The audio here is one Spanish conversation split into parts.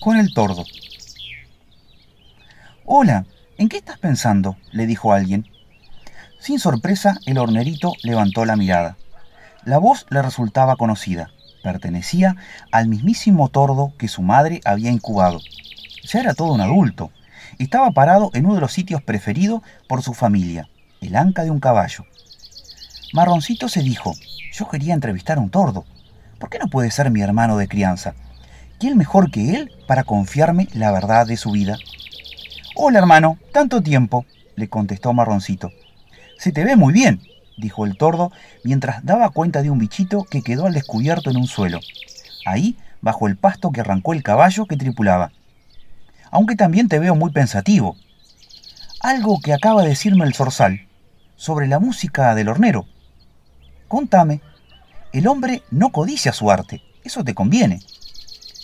con el tordo. Hola, ¿en qué estás pensando? le dijo alguien. Sin sorpresa, el hornerito levantó la mirada. La voz le resultaba conocida. Pertenecía al mismísimo tordo que su madre había incubado. Ya era todo un adulto. Estaba parado en uno de los sitios preferidos por su familia, el anca de un caballo. Marroncito se dijo, yo quería entrevistar a un tordo. ¿Por qué no puede ser mi hermano de crianza? ¿Quién mejor que él para confiarme la verdad de su vida? Hola hermano, tanto tiempo, le contestó Marroncito. Se te ve muy bien, dijo el tordo mientras daba cuenta de un bichito que quedó al descubierto en un suelo, ahí bajo el pasto que arrancó el caballo que tripulaba. Aunque también te veo muy pensativo. Algo que acaba de decirme el zorzal sobre la música del hornero. Contame, el hombre no codicia su arte, eso te conviene.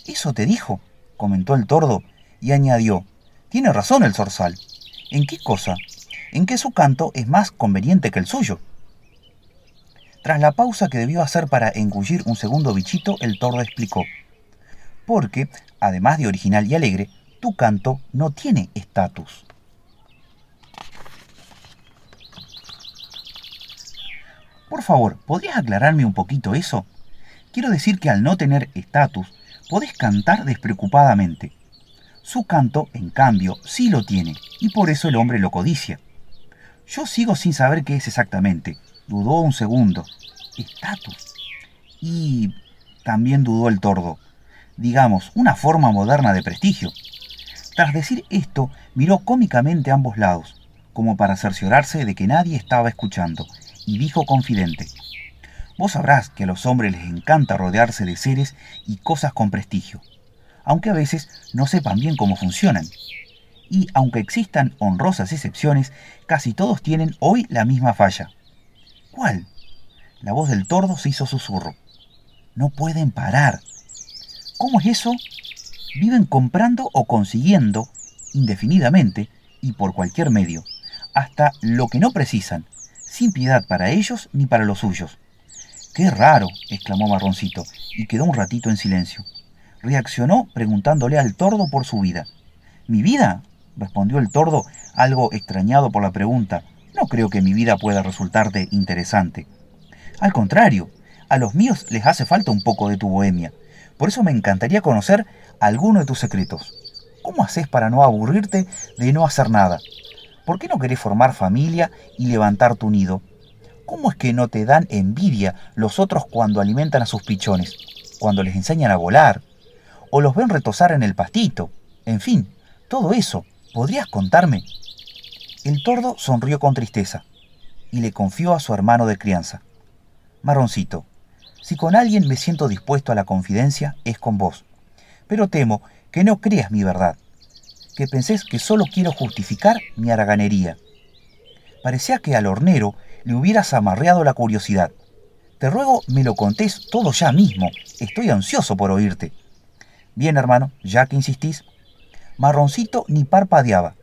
Eso te dijo, comentó el tordo y añadió, tiene razón el zorzal. ¿En qué cosa? En que su canto es más conveniente que el suyo. Tras la pausa que debió hacer para engullir un segundo bichito, el tordo explicó. Porque, además de original y alegre, tu canto no tiene estatus. Por favor, ¿podrías aclararme un poquito eso? Quiero decir que al no tener estatus, podés cantar despreocupadamente. Su canto, en cambio, sí lo tiene, y por eso el hombre lo codicia. Yo sigo sin saber qué es exactamente, Dudó un segundo. Estatus. Y también dudó el tordo. Digamos, una forma moderna de prestigio. Tras decir esto, miró cómicamente a ambos lados, como para cerciorarse de que nadie estaba escuchando, y dijo confidente. Vos sabrás que a los hombres les encanta rodearse de seres y cosas con prestigio, aunque a veces no sepan bien cómo funcionan. Y aunque existan honrosas excepciones, casi todos tienen hoy la misma falla. ¿Cuál? La voz del tordo se hizo susurro. No pueden parar. ¿Cómo es eso? Viven comprando o consiguiendo, indefinidamente y por cualquier medio, hasta lo que no precisan, sin piedad para ellos ni para los suyos. ¡Qué raro! exclamó Marroncito, y quedó un ratito en silencio. Reaccionó preguntándole al tordo por su vida. ¿Mi vida? respondió el tordo, algo extrañado por la pregunta, no creo que mi vida pueda resultarte interesante. Al contrario, a los míos les hace falta un poco de tu bohemia. Por eso me encantaría conocer alguno de tus secretos. ¿Cómo haces para no aburrirte de no hacer nada? ¿Por qué no querés formar familia y levantar tu nido? ¿Cómo es que no te dan envidia los otros cuando alimentan a sus pichones? Cuando les enseñan a volar? ¿O los ven retosar en el pastito? En fin, todo eso. ¿Podrías contarme? El tordo sonrió con tristeza y le confió a su hermano de crianza. Marroncito, si con alguien me siento dispuesto a la confidencia, es con vos. Pero temo que no creas mi verdad, que pensés que solo quiero justificar mi haraganería. Parecía que al hornero le hubieras amarreado la curiosidad. Te ruego me lo contés todo ya mismo. Estoy ansioso por oírte. Bien, hermano, ya que insistís. Marroncito ni parpadeaba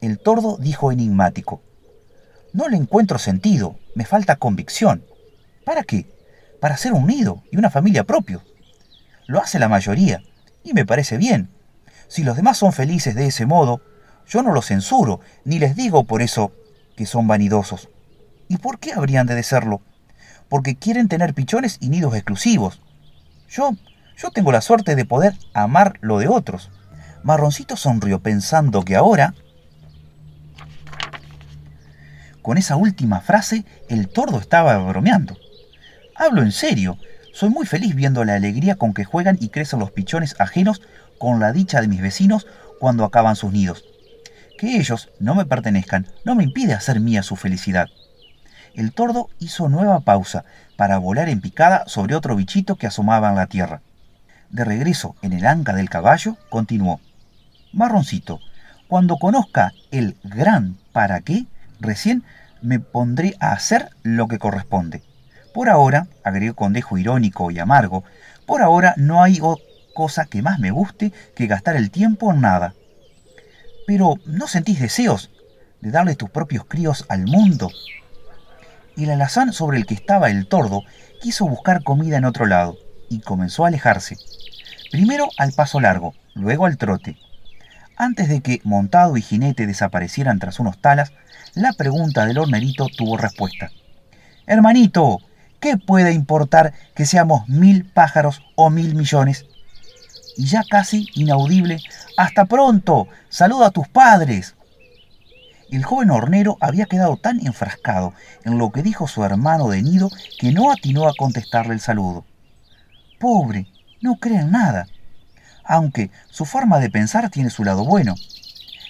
el tordo dijo enigmático. No le encuentro sentido, me falta convicción. ¿Para qué? Para ser un nido y una familia propio. Lo hace la mayoría, y me parece bien. Si los demás son felices de ese modo, yo no los censuro, ni les digo por eso que son vanidosos. ¿Y por qué habrían de serlo? Porque quieren tener pichones y nidos exclusivos. Yo, yo tengo la suerte de poder amar lo de otros. Marroncito sonrió pensando que ahora con esa última frase, el tordo estaba bromeando. Hablo en serio. Soy muy feliz viendo la alegría con que juegan y crecen los pichones ajenos con la dicha de mis vecinos cuando acaban sus nidos. Que ellos no me pertenezcan no me impide hacer mía su felicidad. El tordo hizo nueva pausa para volar en picada sobre otro bichito que asomaba en la tierra. De regreso en el anca del caballo, continuó. Marroncito, cuando conozca el gran para qué, Recién me pondré a hacer lo que corresponde. Por ahora, agregó con dejo irónico y amargo, por ahora no hay cosa que más me guste que gastar el tiempo en nada. Pero, ¿no sentís deseos de darle tus propios críos al mundo? El alazán sobre el que estaba el tordo quiso buscar comida en otro lado y comenzó a alejarse. Primero al paso largo, luego al trote. Antes de que montado y jinete desaparecieran tras unos talas, la pregunta del hornerito tuvo respuesta. Hermanito, ¿qué puede importar que seamos mil pájaros o mil millones? Y ya casi inaudible, hasta pronto, saluda a tus padres. El joven hornero había quedado tan enfrascado en lo que dijo su hermano de nido que no atinó a contestarle el saludo. Pobre, no cree en nada. Aunque su forma de pensar tiene su lado bueno.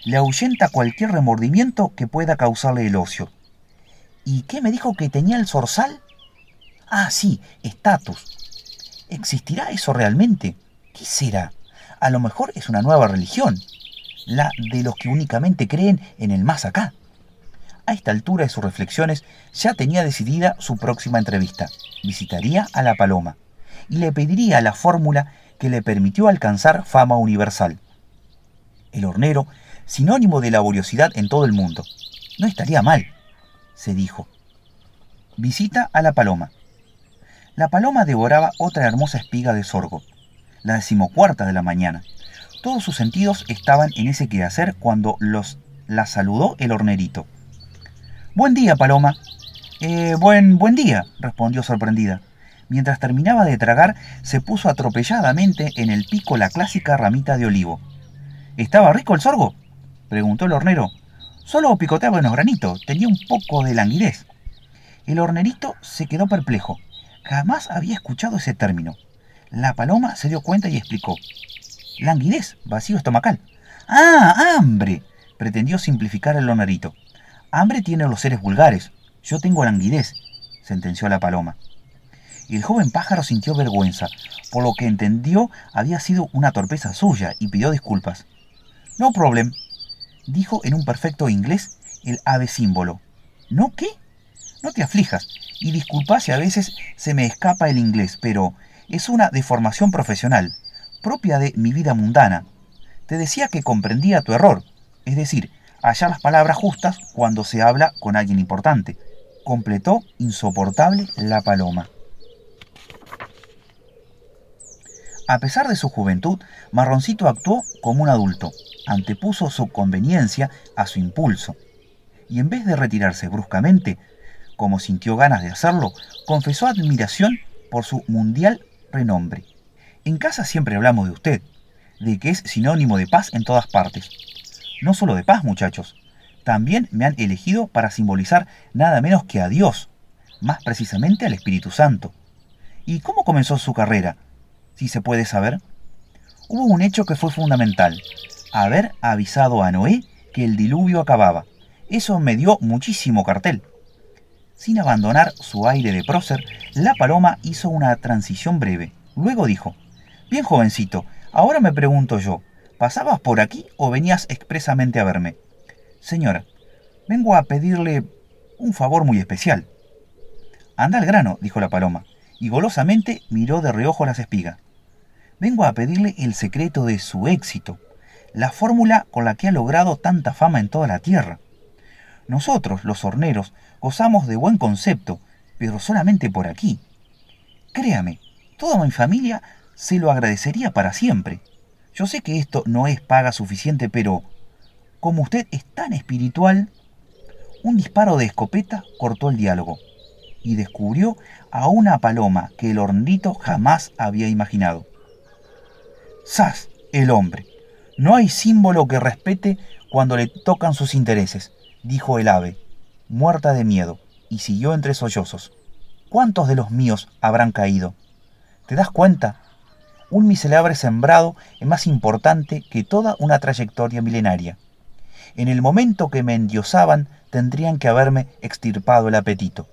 Le ahuyenta cualquier remordimiento que pueda causarle el ocio. ¿Y qué me dijo que tenía el zorzal? Ah, sí, estatus. ¿Existirá eso realmente? ¿Qué será? A lo mejor es una nueva religión la de los que únicamente creen en el más acá. A esta altura de sus reflexiones ya tenía decidida su próxima entrevista. Visitaría a la paloma y le pediría la fórmula que le permitió alcanzar fama universal. El hornero, sinónimo de laboriosidad en todo el mundo. No estaría mal, se dijo. Visita a la paloma. La paloma devoraba otra hermosa espiga de sorgo, la decimocuarta de la mañana. Todos sus sentidos estaban en ese quehacer cuando los la saludó el hornerito. Buen día, Paloma. Eh, buen, buen día, respondió sorprendida. Mientras terminaba de tragar, se puso atropelladamente en el pico la clásica ramita de olivo. ¿Estaba rico el sorgo? preguntó el hornero. Solo picoteaba unos granitos, tenía un poco de languidez. El hornerito se quedó perplejo. Jamás había escuchado ese término. La paloma se dio cuenta y explicó. Languidez, vacío estomacal. ¡Ah, hambre! pretendió simplificar el lonarito. Hambre tiene los seres vulgares. Yo tengo languidez, sentenció la paloma. Y el joven pájaro sintió vergüenza, por lo que entendió había sido una torpeza suya y pidió disculpas. No problem, dijo en un perfecto inglés el ave símbolo. ¿No qué? No te aflijas, y disculpa si a veces se me escapa el inglés, pero es una deformación profesional propia de mi vida mundana. Te decía que comprendía tu error, es decir, hallar las palabras justas cuando se habla con alguien importante. Completó insoportable la paloma. A pesar de su juventud, Marroncito actuó como un adulto, antepuso su conveniencia a su impulso, y en vez de retirarse bruscamente, como sintió ganas de hacerlo, confesó admiración por su mundial renombre. En casa siempre hablamos de usted, de que es sinónimo de paz en todas partes. No solo de paz, muchachos. También me han elegido para simbolizar nada menos que a Dios, más precisamente al Espíritu Santo. ¿Y cómo comenzó su carrera? Si se puede saber. Hubo un hecho que fue fundamental, haber avisado a Noé que el diluvio acababa. Eso me dio muchísimo cartel. Sin abandonar su aire de prócer, la paloma hizo una transición breve. Luego dijo, Bien, jovencito, ahora me pregunto yo, ¿pasabas por aquí o venías expresamente a verme? Señora, vengo a pedirle un favor muy especial. Anda al grano, dijo la paloma, y golosamente miró de reojo las espigas. Vengo a pedirle el secreto de su éxito, la fórmula con la que ha logrado tanta fama en toda la tierra. Nosotros, los horneros, gozamos de buen concepto, pero solamente por aquí. Créame, toda mi familia se lo agradecería para siempre. Yo sé que esto no es paga suficiente, pero como usted es tan espiritual, un disparo de escopeta cortó el diálogo y descubrió a una paloma que el hornito jamás había imaginado. ¡Sas! El hombre. No hay símbolo que respete cuando le tocan sus intereses, dijo el ave, muerta de miedo, y siguió entre sollozos. ¿Cuántos de los míos habrán caído? ¿Te das cuenta un miserable sembrado es más importante que toda una trayectoria milenaria. En el momento que me endiosaban, tendrían que haberme extirpado el apetito.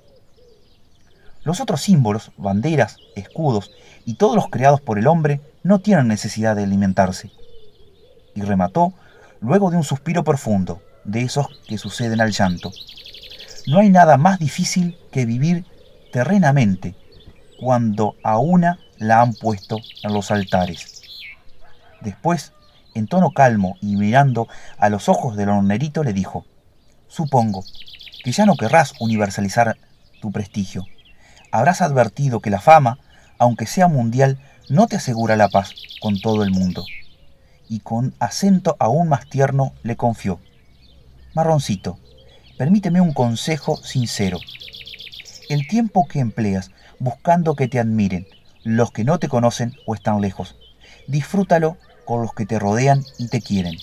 Los otros símbolos, banderas, escudos y todos los creados por el hombre no tienen necesidad de alimentarse. Y remató luego de un suspiro profundo, de esos que suceden al llanto. No hay nada más difícil que vivir terrenamente cuando a una la han puesto en los altares. Después, en tono calmo y mirando a los ojos del hornerito, le dijo, Supongo que ya no querrás universalizar tu prestigio. Habrás advertido que la fama, aunque sea mundial, no te asegura la paz con todo el mundo. Y con acento aún más tierno le confió. Marroncito, permíteme un consejo sincero. El tiempo que empleas buscando que te admiren los que no te conocen o están lejos, disfrútalo con los que te rodean y te quieren.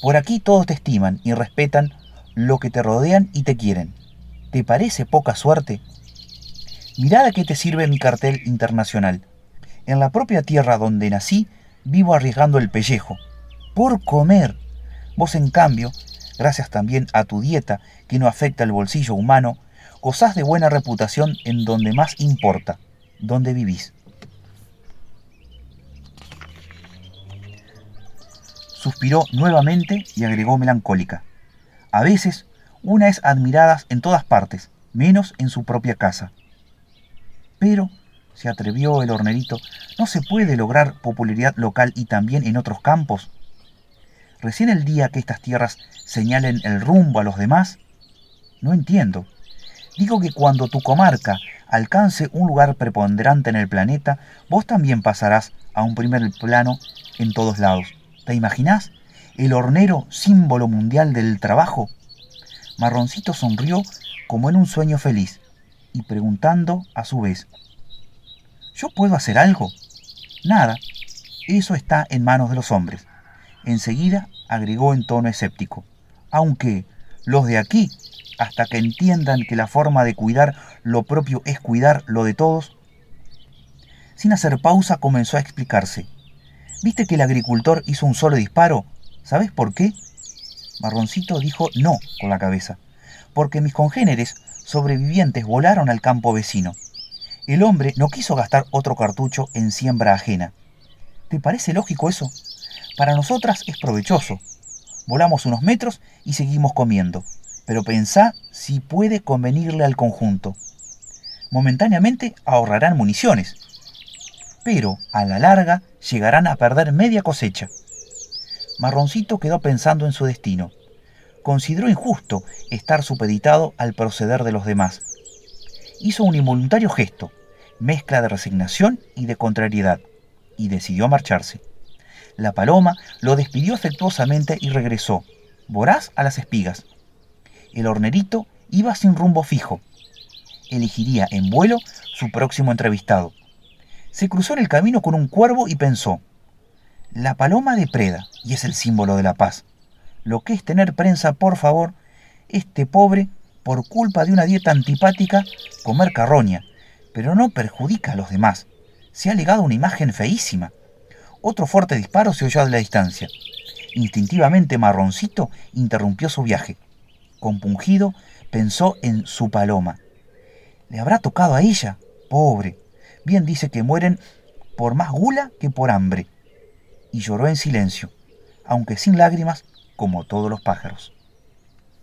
Por aquí todos te estiman y respetan lo que te rodean y te quieren. ¿Te parece poca suerte? Mirad a qué te sirve mi cartel internacional. En la propia tierra donde nací, vivo arriesgando el pellejo. Por comer. Vos, en cambio, gracias también a tu dieta que no afecta el bolsillo humano, gozás de buena reputación en donde más importa, donde vivís. Suspiró nuevamente y agregó melancólica. A veces, una es admirada en todas partes, menos en su propia casa. Pero, se atrevió el hornerito, ¿no se puede lograr popularidad local y también en otros campos? Recién el día que estas tierras señalen el rumbo a los demás, no entiendo. Digo que cuando tu comarca alcance un lugar preponderante en el planeta, vos también pasarás a un primer plano en todos lados. ¿Te imaginás? El hornero, símbolo mundial del trabajo. Marroncito sonrió como en un sueño feliz y preguntando a su vez, ¿yo puedo hacer algo? Nada, eso está en manos de los hombres. Enseguida agregó en tono escéptico, aunque los de aquí, hasta que entiendan que la forma de cuidar lo propio es cuidar lo de todos, sin hacer pausa comenzó a explicarse. ¿Viste que el agricultor hizo un solo disparo? ¿Sabes por qué? Marroncito dijo no con la cabeza, porque mis congéneres sobrevivientes volaron al campo vecino. El hombre no quiso gastar otro cartucho en siembra ajena. ¿Te parece lógico eso? Para nosotras es provechoso. Volamos unos metros y seguimos comiendo, pero pensá si puede convenirle al conjunto. Momentáneamente ahorrarán municiones, pero a la larga llegarán a perder media cosecha. Marroncito quedó pensando en su destino consideró injusto estar supeditado al proceder de los demás. Hizo un involuntario gesto, mezcla de resignación y de contrariedad, y decidió marcharse. La paloma lo despidió afectuosamente y regresó, voraz a las espigas. El hornerito iba sin rumbo fijo. Elegiría en vuelo su próximo entrevistado. Se cruzó en el camino con un cuervo y pensó, la paloma depreda y es el símbolo de la paz lo que es tener prensa, por favor, este pobre, por culpa de una dieta antipática, comer carroña, pero no perjudica a los demás. Se ha legado una imagen feísima. Otro fuerte disparo se oyó a la distancia. Instintivamente Marroncito interrumpió su viaje. Compungido, pensó en su paloma. ¿Le habrá tocado a ella? Pobre. Bien dice que mueren por más gula que por hambre. Y lloró en silencio, aunque sin lágrimas, como todos los pájaros.